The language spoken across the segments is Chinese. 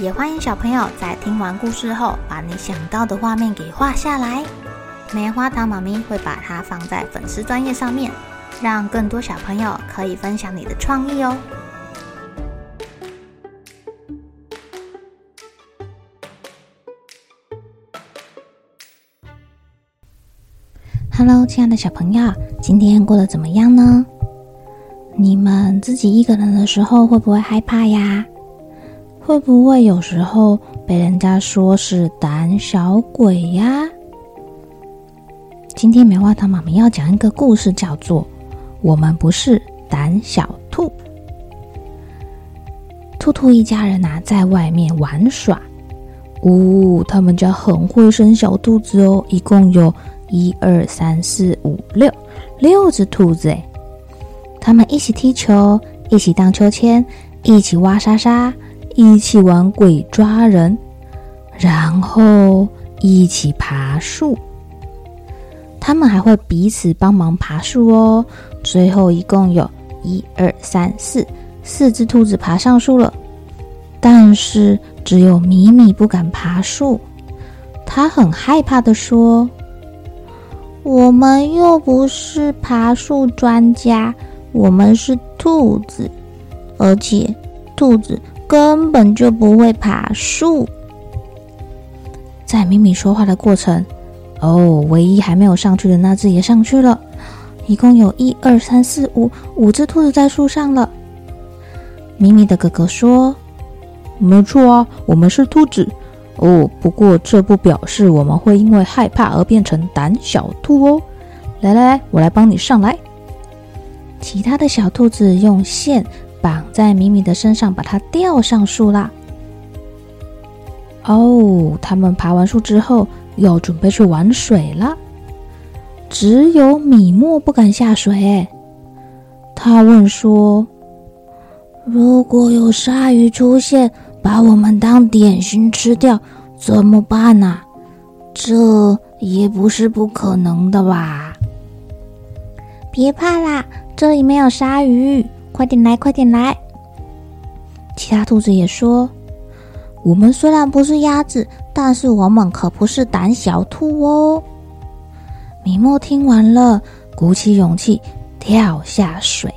也欢迎小朋友在听完故事后，把你想到的画面给画下来。棉花糖妈咪会把它放在粉丝专页上面，让更多小朋友可以分享你的创意哦。Hello，亲爱的小朋友，今天过得怎么样呢？你们自己一个人的时候会不会害怕呀？会不会有时候被人家说是胆小鬼呀？今天棉花糖妈咪要讲一个故事，叫做《我们不是胆小兔》。兔兔一家人啊，在外面玩耍。呜、哦，他们家很会生小兔子哦，一共有一二三四五六六只兔子诶。他们一起踢球，一起荡秋千，一起挖沙沙。一起玩鬼抓人，然后一起爬树。他们还会彼此帮忙爬树哦。最后一共有一二三四四只兔子爬上树了，但是只有米米不敢爬树。他很害怕地说：“我们又不是爬树专家，我们是兔子，而且兔子。”根本就不会爬树。在咪咪说话的过程，哦，唯一还没有上去的那只也上去了。一共有一二三四五五只兔子在树上了。咪咪的哥哥说：“没错啊，我们是兔子。哦，不过这不表示我们会因为害怕而变成胆小兔哦。来来来，我来帮你上来。”其他的小兔子用线。绑在米米的身上，把它吊上树啦。哦，他们爬完树之后，要准备去玩水了。只有米莫不敢下水。他问说：“如果有鲨鱼出现，把我们当点心吃掉，怎么办呢？这也不是不可能的吧？”别怕啦，这里没有鲨鱼。快点来，快点来！其他兔子也说：“我们虽然不是鸭子，但是我们可不是胆小兔哦。”米莫听完了，鼓起勇气跳下水。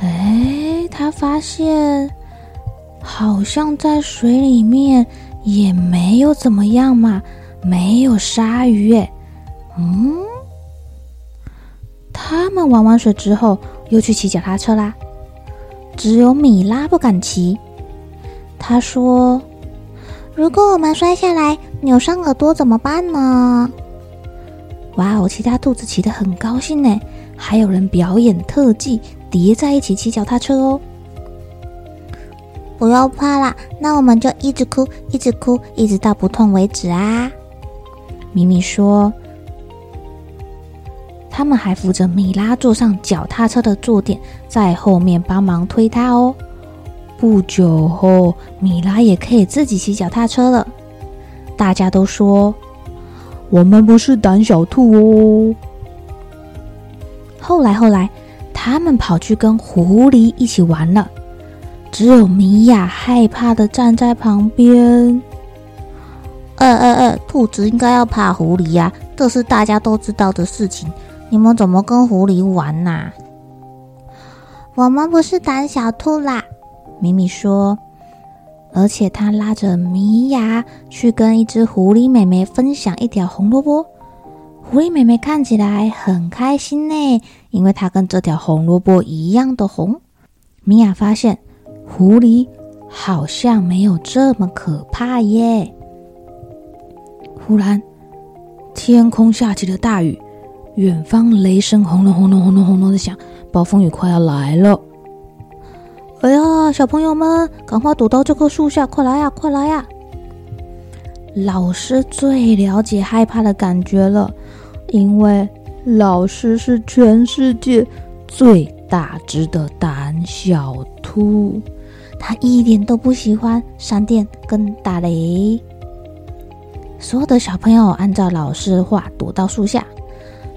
哎，他发现好像在水里面也没有怎么样嘛，没有鲨鱼哎。嗯，他们玩完水之后。又去骑脚踏车啦，只有米拉不敢骑。他说：“如果我们摔下来扭伤耳朵怎么办呢？”哇哦，其他兔子骑得很高兴呢，还有人表演特技，叠在一起骑脚踏车哦。不要怕啦，那我们就一直哭，一直哭，一直到不痛为止啊！米米说。他们还扶着米拉坐上脚踏车的坐垫，在后面帮忙推她哦。不久后，米拉也可以自己骑脚踏车了。大家都说：“我们不是胆小兔哦。”后来，后来，他们跑去跟狐狸一起玩了。只有米娅害怕的站在旁边。呃呃呃，兔子应该要怕狐狸呀，这是大家都知道的事情。你们怎么跟狐狸玩呐？我们不是胆小兔啦，米米说。而且他拉着米娅去跟一只狐狸妹妹分享一条红萝卜。狐狸妹妹看起来很开心呢，因为她跟这条红萝卜一样的红。米娅发现狐狸好像没有这么可怕耶。忽然，天空下起了大雨。远方雷声轰隆轰隆轰隆轰隆的响，暴风雨快要来了。哎呀，小朋友们，赶快躲到这棵树下！快来呀，快来呀！老师最了解害怕的感觉了，因为老师是全世界最大只的胆小兔，他一点都不喜欢闪电跟打雷。所有的小朋友按照老师的话躲到树下，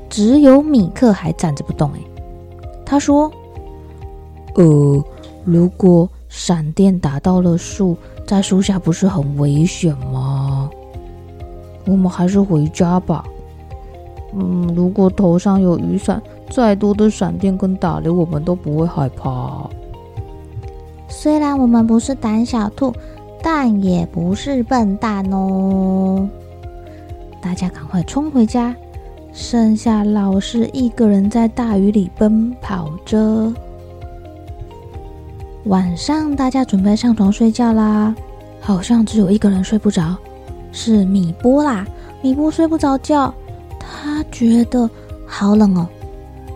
只有米克还站着不动。哎，他说：“呃。”如果闪电打到了树，在树下不是很危险吗？我们还是回家吧。嗯，如果头上有雨伞，再多的闪电跟打雷，我们都不会害怕。虽然我们不是胆小兔，但也不是笨蛋哦。大家赶快冲回家，剩下老师一个人在大雨里奔跑着。晚上，大家准备上床睡觉啦。好像只有一个人睡不着，是米波啦。米波睡不着觉，他觉得好冷哦，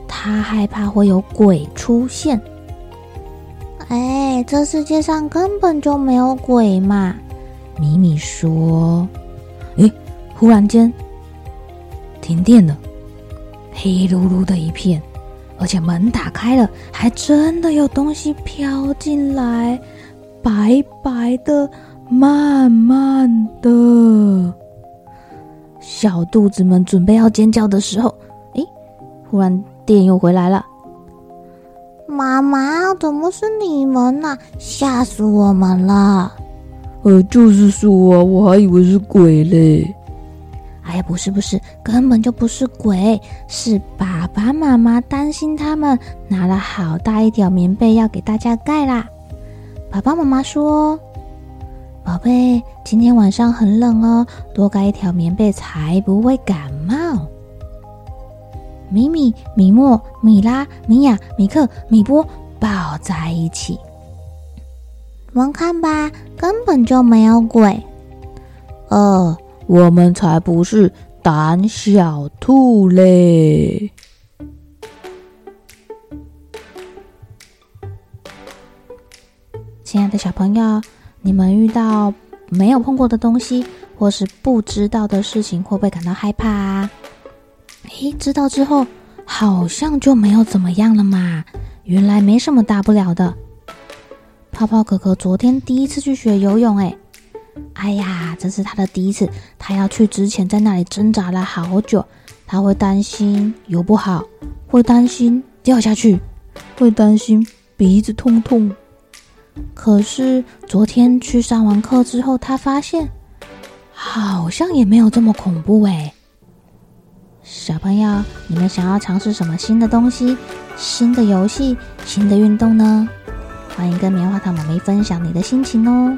他害怕会有鬼出现。哎，这世界上根本就没有鬼嘛！米米说。哎，忽然间停电了，黑噜噜的一片。而且门打开了，还真的有东西飘进来，白白的，慢慢的。小肚子们准备要尖叫的时候，诶，忽然电又回来了。妈妈，怎么是你们呢？吓死我们了！呃，就是说啊，我还以为是鬼嘞。哎，不是不是，根本就不是鬼，是爸爸妈妈担心他们，拿了好大一条棉被要给大家盖啦。爸爸妈妈说：“宝贝，今天晚上很冷哦，多盖一条棉被才不会感冒。”米米、米莫、米拉、米娅、米克、米波抱在一起，我们看吧，根本就没有鬼。呃。我们才不是胆小兔嘞！亲爱的小朋友，你们遇到没有碰过的东西，或是不知道的事情，会不会感到害怕啊？诶，知道之后好像就没有怎么样了嘛。原来没什么大不了的。泡泡哥哥昨天第一次去学游泳，诶。哎呀，这是他的第一次。他要去之前，在那里挣扎了好久。他会担心游不好，会担心掉下去，会担心鼻子痛痛。可是昨天去上完课之后，他发现好像也没有这么恐怖诶。小朋友，你们想要尝试什么新的东西、新的游戏、新的运动呢？欢迎跟棉花糖妈咪分享你的心情哦。